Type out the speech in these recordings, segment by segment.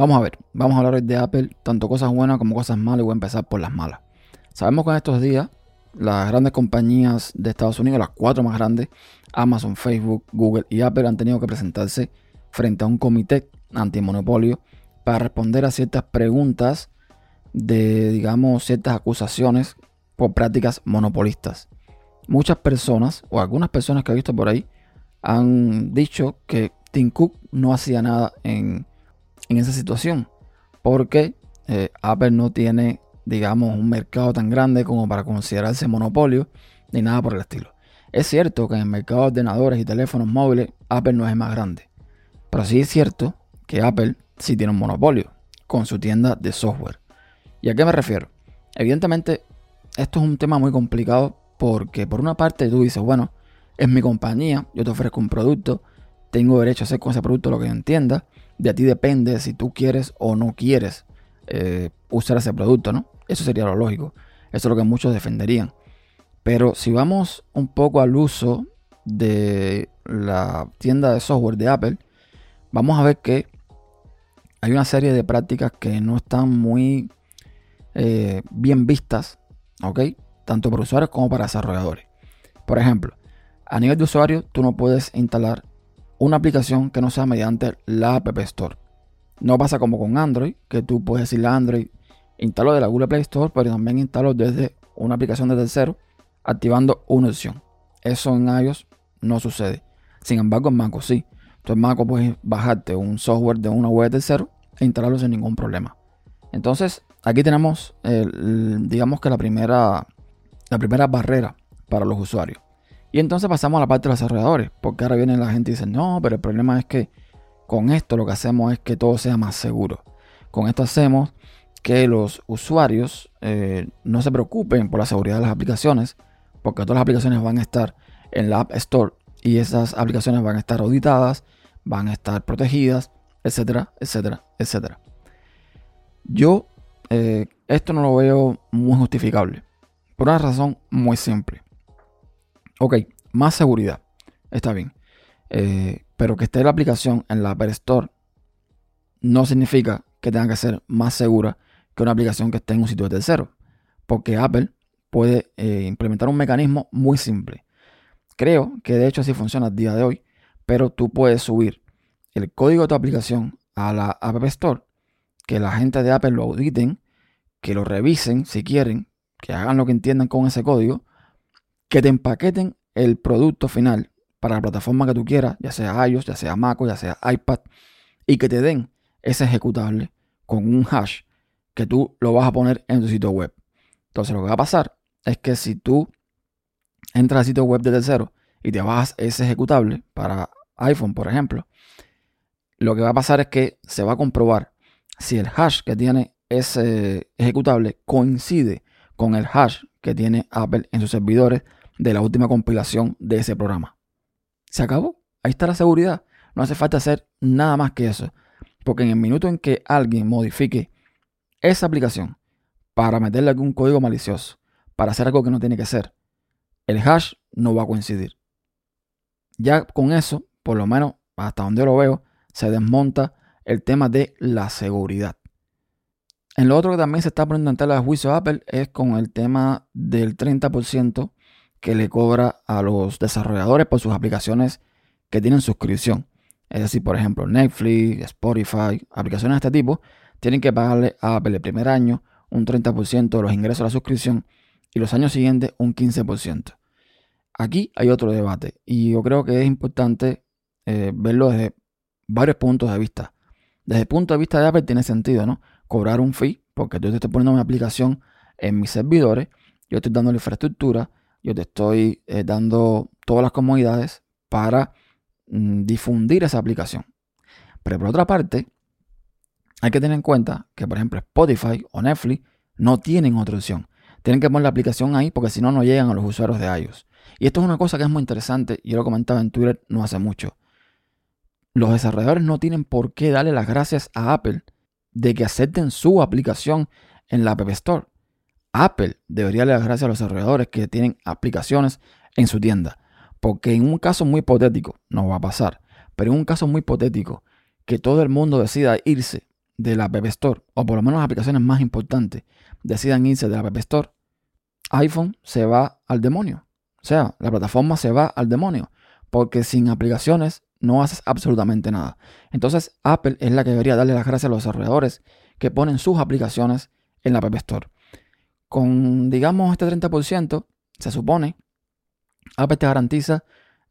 Vamos a ver, vamos a hablar hoy de Apple, tanto cosas buenas como cosas malas y voy a empezar por las malas. Sabemos que en estos días las grandes compañías de Estados Unidos, las cuatro más grandes, Amazon, Facebook, Google y Apple han tenido que presentarse frente a un comité antimonopolio para responder a ciertas preguntas de, digamos, ciertas acusaciones por prácticas monopolistas. Muchas personas, o algunas personas que he visto por ahí, han dicho que Tim Cook no hacía nada en en esa situación. Porque eh, Apple no tiene, digamos, un mercado tan grande como para considerarse monopolio ni nada por el estilo. Es cierto que en el mercado de ordenadores y teléfonos móviles Apple no es más grande. Pero sí es cierto que Apple sí tiene un monopolio con su tienda de software. ¿Y a qué me refiero? Evidentemente, esto es un tema muy complicado porque por una parte tú dices, bueno, es mi compañía, yo te ofrezco un producto, tengo derecho a hacer con ese producto lo que yo entienda, de ti depende si tú quieres o no quieres eh, usar ese producto, ¿no? Eso sería lo lógico. Eso es lo que muchos defenderían. Pero si vamos un poco al uso de la tienda de software de Apple, vamos a ver que hay una serie de prácticas que no están muy eh, bien vistas, ¿ok? Tanto para usuarios como para desarrolladores. Por ejemplo, a nivel de usuario, tú no puedes instalar una aplicación que no sea mediante la App Store. No pasa como con Android, que tú puedes decirle a Android, instalo de la Google Play Store, pero también instalo desde una aplicación de tercero, activando una opción. Eso en iOS no sucede. Sin embargo, en Mac sí. Entonces en Mac puedes bajarte un software de una web de tercero e instalarlo sin ningún problema. Entonces, aquí tenemos, digamos que la primera, la primera barrera para los usuarios. Y entonces pasamos a la parte de los desarrolladores, porque ahora viene la gente y dice, no, pero el problema es que con esto lo que hacemos es que todo sea más seguro. Con esto hacemos que los usuarios eh, no se preocupen por la seguridad de las aplicaciones, porque todas las aplicaciones van a estar en la App Store y esas aplicaciones van a estar auditadas, van a estar protegidas, etcétera, etcétera, etcétera. Yo eh, esto no lo veo muy justificable, por una razón muy simple. Ok, más seguridad. Está bien. Eh, pero que esté la aplicación en la App Store no significa que tenga que ser más segura que una aplicación que esté en un sitio de tercero. Porque Apple puede eh, implementar un mecanismo muy simple. Creo que de hecho así funciona a día de hoy. Pero tú puedes subir el código de tu aplicación a la App Store. Que la gente de Apple lo auditen. Que lo revisen si quieren. Que hagan lo que entiendan con ese código que te empaqueten el producto final para la plataforma que tú quieras, ya sea iOS, ya sea Mac, ya sea iPad, y que te den ese ejecutable con un hash que tú lo vas a poner en tu sitio web. Entonces lo que va a pasar es que si tú entras al sitio web de tercero y te bajas ese ejecutable para iPhone, por ejemplo, lo que va a pasar es que se va a comprobar si el hash que tiene ese ejecutable coincide con el hash que tiene Apple en sus servidores de la última compilación de ese programa. Se acabó. Ahí está la seguridad. No hace falta hacer nada más que eso. Porque en el minuto en que alguien modifique esa aplicación para meterle algún código malicioso, para hacer algo que no tiene que ser, el hash no va a coincidir. Ya con eso, por lo menos hasta donde yo lo veo, se desmonta el tema de la seguridad. En lo otro que también se está poniendo en tela de juicio Apple es con el tema del 30% que le cobra a los desarrolladores por sus aplicaciones que tienen suscripción. Es decir, por ejemplo, Netflix, Spotify, aplicaciones de este tipo, tienen que pagarle a Apple el primer año un 30% de los ingresos de la suscripción y los años siguientes un 15%. Aquí hay otro debate y yo creo que es importante eh, verlo desde varios puntos de vista. Desde el punto de vista de Apple tiene sentido, ¿no? Cobrar un fee, porque yo te estoy poniendo mi aplicación en mis servidores, yo estoy dando la infraestructura, yo te estoy eh, dando todas las comodidades para mm, difundir esa aplicación. Pero por otra parte, hay que tener en cuenta que, por ejemplo, Spotify o Netflix no tienen otra opción. Tienen que poner la aplicación ahí porque si no, no llegan a los usuarios de iOS. Y esto es una cosa que es muy interesante. Yo lo comentaba en Twitter no hace mucho. Los desarrolladores no tienen por qué darle las gracias a Apple de que acepten su aplicación en la App Store. Apple debería dar las gracias a los desarrolladores que tienen aplicaciones en su tienda. Porque en un caso muy hipotético, no va a pasar, pero en un caso muy hipotético, que todo el mundo decida irse de la App Store, o por lo menos las aplicaciones más importantes, decidan irse de la App Store, iPhone se va al demonio. O sea, la plataforma se va al demonio. Porque sin aplicaciones no haces absolutamente nada. Entonces, Apple es la que debería darle las gracias a los desarrolladores que ponen sus aplicaciones en la App Store. Con, digamos, este 30%, se supone, Apple te garantiza,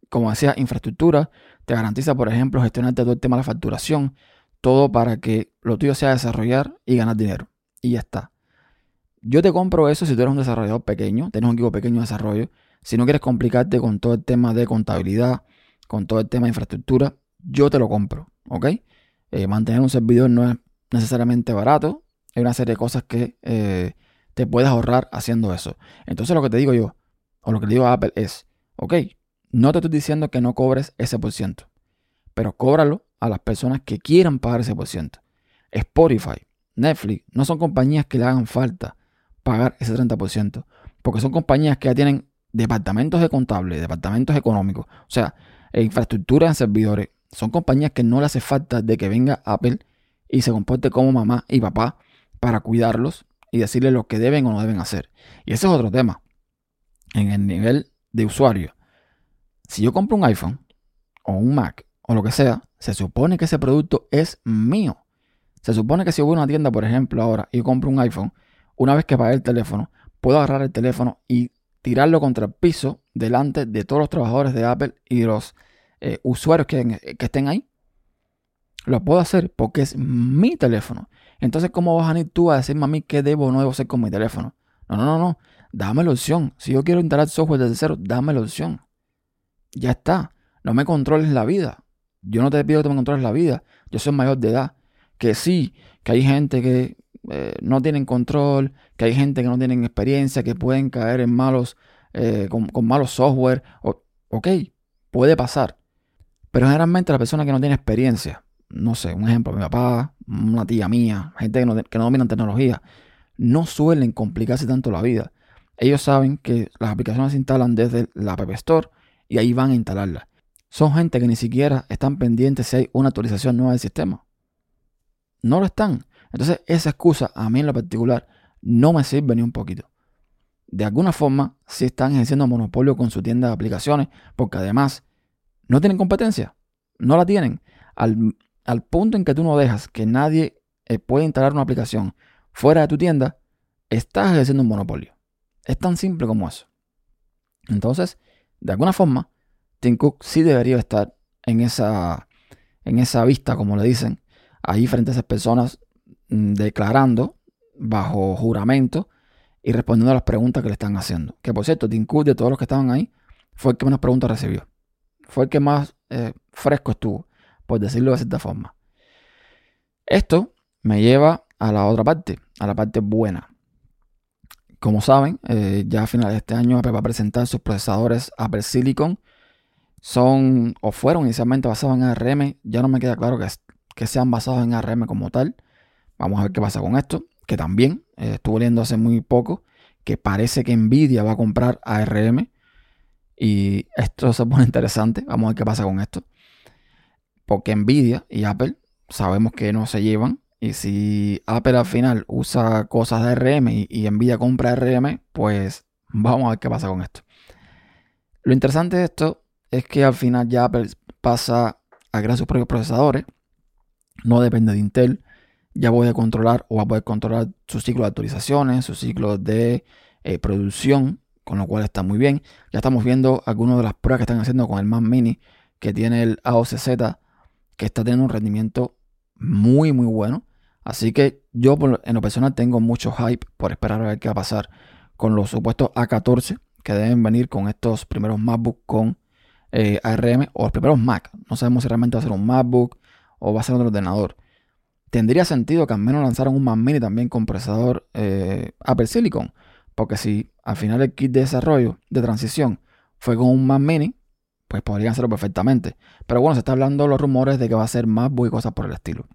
como decía, infraestructura, te garantiza, por ejemplo, gestionarte todo el tema de la facturación, todo para que lo tuyo sea desarrollar y ganar dinero. Y ya está. Yo te compro eso si tú eres un desarrollador pequeño, tienes un equipo pequeño de desarrollo. Si no quieres complicarte con todo el tema de contabilidad, con todo el tema de infraestructura, yo te lo compro, ¿ok? Eh, mantener un servidor no es necesariamente barato. Hay una serie de cosas que eh, te puedes ahorrar haciendo eso. Entonces lo que te digo yo, o lo que le digo a Apple es, ok, no te estoy diciendo que no cobres ese por ciento, pero cóbralo a las personas que quieran pagar ese por ciento. Spotify, Netflix, no son compañías que le hagan falta pagar ese 30%, porque son compañías que ya tienen departamentos de contable, departamentos económicos, o sea, e infraestructura en servidores. Son compañías que no le hace falta de que venga Apple y se comporte como mamá y papá para cuidarlos y decirles lo que deben o no deben hacer. Y ese es otro tema. En el nivel de usuario, si yo compro un iPhone o un Mac o lo que sea, se supone que ese producto es mío. Se supone que si voy a una tienda, por ejemplo, ahora y compro un iPhone, una vez que pague el teléfono, puedo agarrar el teléfono y tirarlo contra el piso delante de todos los trabajadores de Apple y los eh, usuarios que, estén ahí. Lo puedo hacer porque es mi teléfono. Entonces, ¿cómo vas a venir tú a decirme a mí qué debo o no debo hacer con mi teléfono? No, no, no, no. Dame la opción. Si yo quiero instalar software desde cero, dame la opción. Ya está. No me controles la vida. Yo no te pido que me controles la vida. Yo soy mayor de edad. Que sí, que hay gente que eh, no tienen control, que hay gente que no tienen experiencia, que pueden caer en malos, eh, con, malos software. ok, puede pasar. Pero generalmente la persona que no tiene experiencia, no sé, un ejemplo, mi papá, una tía mía, gente que no, que no dominan tecnología, no suelen complicarse tanto la vida. Ellos saben que las aplicaciones se instalan desde la App Store y ahí van a instalarlas. Son gente que ni siquiera están pendientes si hay una actualización nueva del sistema. No lo están. Entonces, esa excusa, a mí en lo particular, no me sirve ni un poquito. De alguna forma, sí están ejerciendo monopolio con su tienda de aplicaciones, porque además no tienen competencia. No la tienen. Al, punto en que tú no dejas que nadie eh, pueda instalar una aplicación fuera de tu tienda, estás ejerciendo un monopolio. Es tan simple como eso. Entonces, de alguna forma, Tim Cook sí debería estar en esa, en esa vista, como le dicen, ahí frente a esas personas Mm, declarando bajo juramento y respondiendo a las preguntas que le están haciendo. Que por cierto, Tim Cook, de todos los que estaban ahí, fue el que menos preguntas recibió. Fue el que más eh, fresco estuvo, por decirlo de cierta forma. Esto me lleva a la otra parte, a la parte buena. Como saben, eh, ya a finales de este año Apple va a presentar sus procesadores Apple Silicon. Son o fueron inicialmente basados en ARM. Ya no me queda claro que, que sean basados en ARM como tal. Vamos a ver qué pasa con esto. Que también eh, estuvo leyendo hace muy poco que parece que Nvidia va a comprar ARM. Y esto se pone interesante. Vamos a ver qué pasa con esto. Porque Nvidia y Apple sabemos que no se llevan. Y si Apple al final usa cosas de ARM y, Nvidia compra ARM, pues vamos a ver qué pasa con esto. Lo interesante de esto es que al final ya Apple pasa a crear sus propios procesadores. No depende de Intel ya voy a controlar o va a poder controlar su ciclo de actualizaciones, su ciclo de eh, producción, con lo cual está muy bien. Ya estamos viendo algunas de las pruebas que están haciendo con el Mac Mini, que tiene el AOCZ, que está teniendo un rendimiento muy, muy bueno. Así que yo en lo personal tengo mucho hype por esperar a ver qué va a pasar con los supuestos A14 que deben venir con estos primeros MacBook con eh, ARM o los primeros Mac. No sabemos si realmente va a ser un MacBook o va a ser otro ordenador tendría sentido que al menos lanzaran un Mac Mini también con procesador eh, Apple Silicon. Porque si al final el kit de desarrollo, de transición, fue con un Mac Mini, pues podrían hacerlo perfectamente. Pero bueno, se está hablando los rumores de que va a ser MacBook y cosas por el estilo.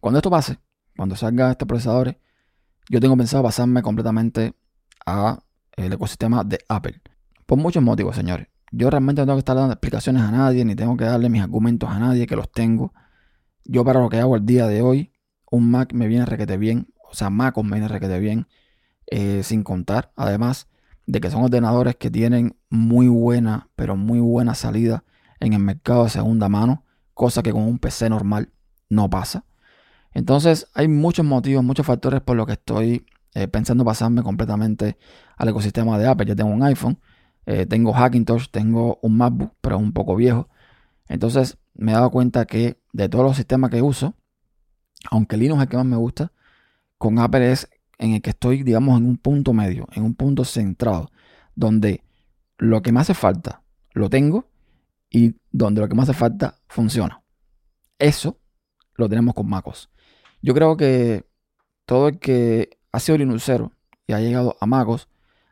Cuando esto pase, cuando salga este procesador, yo tengo pensado pasarme completamente a el ecosistema de Apple. Por muchos motivos, señores. Yo realmente no tengo que estar dando explicaciones a nadie, ni tengo que darle mis argumentos a nadie, que los tengo yo para lo que hago el día de hoy, un Mac me viene requete bien. O sea, MacOS me viene requete bien. Eh, sin contar, además, de que son ordenadores que tienen muy buena, pero muy buena salida en el mercado de segunda mano, cosa que con un PC normal no pasa. Entonces hay muchos motivos, muchos factores por los que estoy eh, pensando pasarme completamente al ecosistema de Apple. Ya tengo un iPhone, eh, tengo Hackintosh, tengo un MacBook, pero es un poco viejo. Entonces me he dado cuenta que de todos los sistemas que uso, aunque Linux es el que más me gusta, con Apple es en el que estoy, digamos, en un punto medio, en un punto centrado, donde lo que me hace falta lo tengo y donde lo que me hace falta funciona. Eso lo tenemos con MacOS. Yo creo que todo el que ha sido Linuxero y ha llegado a MacOS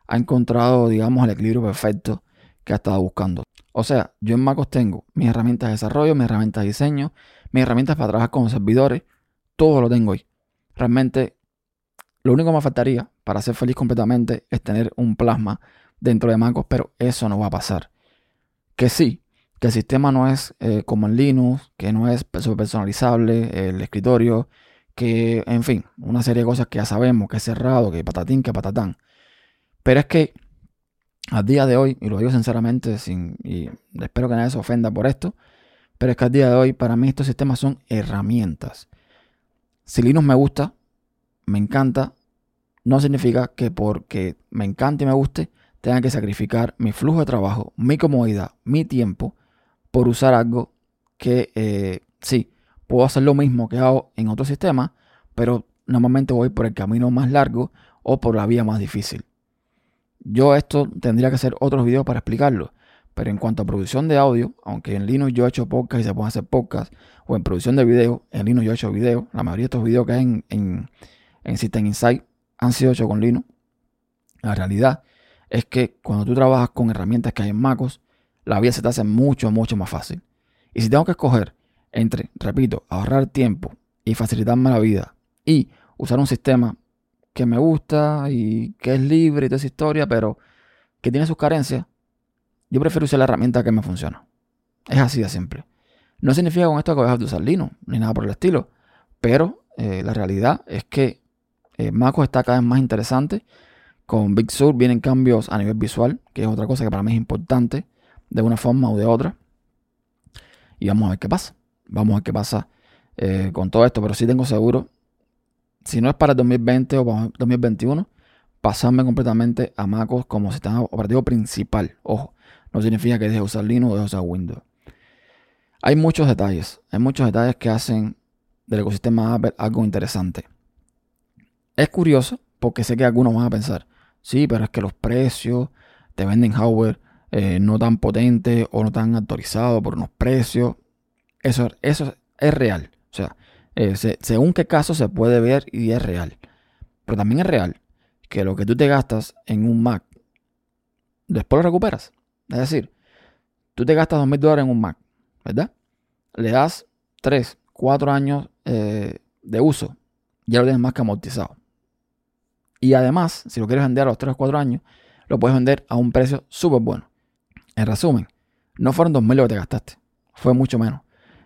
ha encontrado, digamos, el equilibrio perfecto que ha estado buscando. O sea, yo en MacOS tengo mis herramientas de desarrollo, mis herramientas de diseño, mis herramientas para trabajar con servidores, todo lo tengo ahí. Realmente lo único que me faltaría para ser feliz completamente es tener un plasma dentro de MacOS, pero eso no va a pasar. Que sí, que el sistema no es eh, como en Linux, que no es personalizable, el escritorio, que, en fin, una serie de cosas que ya sabemos, que es cerrado, que patatín, que patatán. Pero es que a día de hoy, y lo digo sinceramente, sin, y espero que nadie se ofenda por esto, pero es que a día de hoy para mí estos sistemas son herramientas. Si Linux me gusta, me encanta, no significa que porque me encante y me guste, tenga que sacrificar mi flujo de trabajo, mi comodidad, mi tiempo, por usar algo que eh, sí, puedo hacer lo mismo que hago en otro sistema, pero normalmente voy por el camino más largo o por la vía más difícil. Yo esto tendría que hacer otros videos para explicarlo, pero en cuanto a producción de audio, aunque en Linux yo he hecho podcast y se pueden hacer podcast, o en producción de video, en Linux yo he hecho video, la mayoría de estos videos que hay en, en, en System Insight han sido hechos con Linux. La realidad es que cuando tú trabajas con herramientas que hay en MacOS, la vida se te hace mucho, mucho más fácil. Y si tengo que escoger entre, repito, ahorrar tiempo y facilitarme la vida y usar un sistema que me gusta y que es libre y toda esa historia, pero que tiene sus carencias, yo prefiero usar la herramienta que me funciona. Es así de simple. No significa con esto que voy a dejar de usar Linux, ni nada por el estilo, pero eh, la realidad es que eh, MacOS está cada vez más interesante. Con Big Sur vienen cambios a nivel visual, que es otra cosa que para mí es importante, de una forma u de otra. Y vamos a ver qué pasa. Vamos a ver qué pasa eh, con todo esto. Pero sí tengo seguro, si no es para el 2020 o para 2021, pasarme completamente a MacOS como sistema operativo principal. Ojo, no significa que deje de usar Linux o deje de usar Windows. Hay muchos detalles, hay muchos detalles que hacen del ecosistema Apple algo interesante. Es curioso porque sé que algunos van a pensar, sí, pero es que los precios te venden hardware eh, no tan potente o no tan actualizado por unos precios. Eso, eso es real. O sea, eh, según qué caso se puede ver y es real. Pero también es real que lo que tú te gastas en un Mac, después lo recuperas. Es decir, tú te gastas dos mil dólares en un Mac, ¿verdad? Le das 3, 4 años eh, de uso, ya lo tienes más que amortizado. Y además, si lo quieres vender a los 3 o 4 años, lo puedes vender a un precio súper bueno. En resumen, no fueron 2.000 lo que te gastaste, fue mucho menos.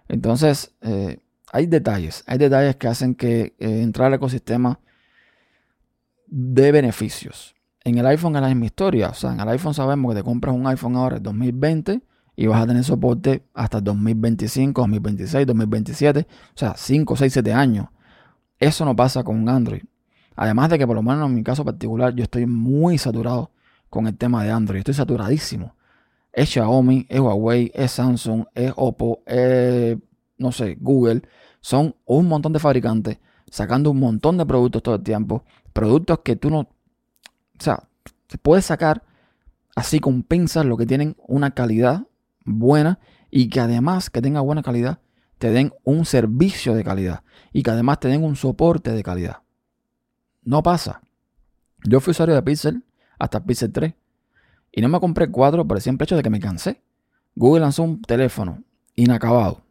Entonces, eh, hay detalles, hay detalles que hacen que eh, entrar al ecosistema de beneficios. En el iPhone es la misma historia. O sea, en el iPhone sabemos que te compras un iPhone ahora en 2020 y vas a tener soporte hasta 2025, 2026, 2027. O sea, 5, 6, 7 años. Eso no pasa con un Android. Además de que por lo menos en mi caso particular yo estoy muy saturado con el tema de Android. Estoy saturadísimo. Es Xiaomi, es Huawei, es Samsung, es Oppo, es, no sé, Google. Son un montón de fabricantes sacando un montón de productos todo el tiempo. Productos que tú no... O sea, se puede sacar así con pinzas lo que tienen una calidad buena y que además que tenga buena calidad te den un servicio de calidad y que además te den un soporte de calidad. No pasa. Yo fui usuario de Pixel hasta Pixel 3. Y no me compré el 4 por el simple hecho de que me cansé. Google lanzó un teléfono inacabado.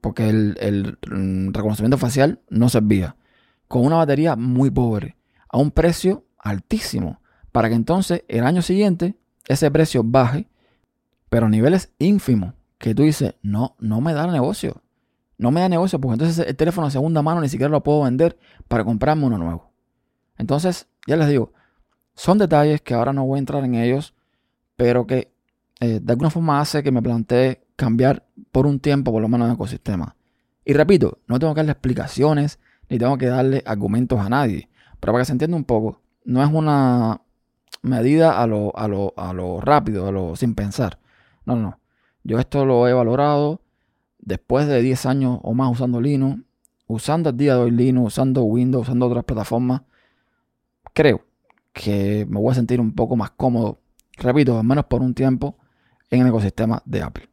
Porque el, mm, reconocimiento facial no servía. Con una batería muy pobre. A un precio altísimo. Para que entonces el año siguiente ese precio baje. Pero a niveles ínfimos. Que tú dices, no, no me da negocio. no me da negocio porque entonces el teléfono de segunda mano ni siquiera lo puedo vender para comprarme uno nuevo. Entonces, ya les digo, son detalles que ahora no voy a entrar en ellos, pero que eh, de alguna forma hace que me plantee cambiar por un tiempo por lo menos el ecosistema. Y repito, no tengo que darle explicaciones ni tengo que darle argumentos a nadie. Pero para que se entienda un poco, no es una medida a lo, a lo, a lo rápido, a lo sin pensar. No, no. Yo esto lo he valorado después de 10 años o más usando Linux, usando el día de hoy Linux, usando Windows, usando otras plataformas. Creo que me voy a sentir un poco más cómodo, repito, al menos por un tiempo, en el ecosistema de Apple.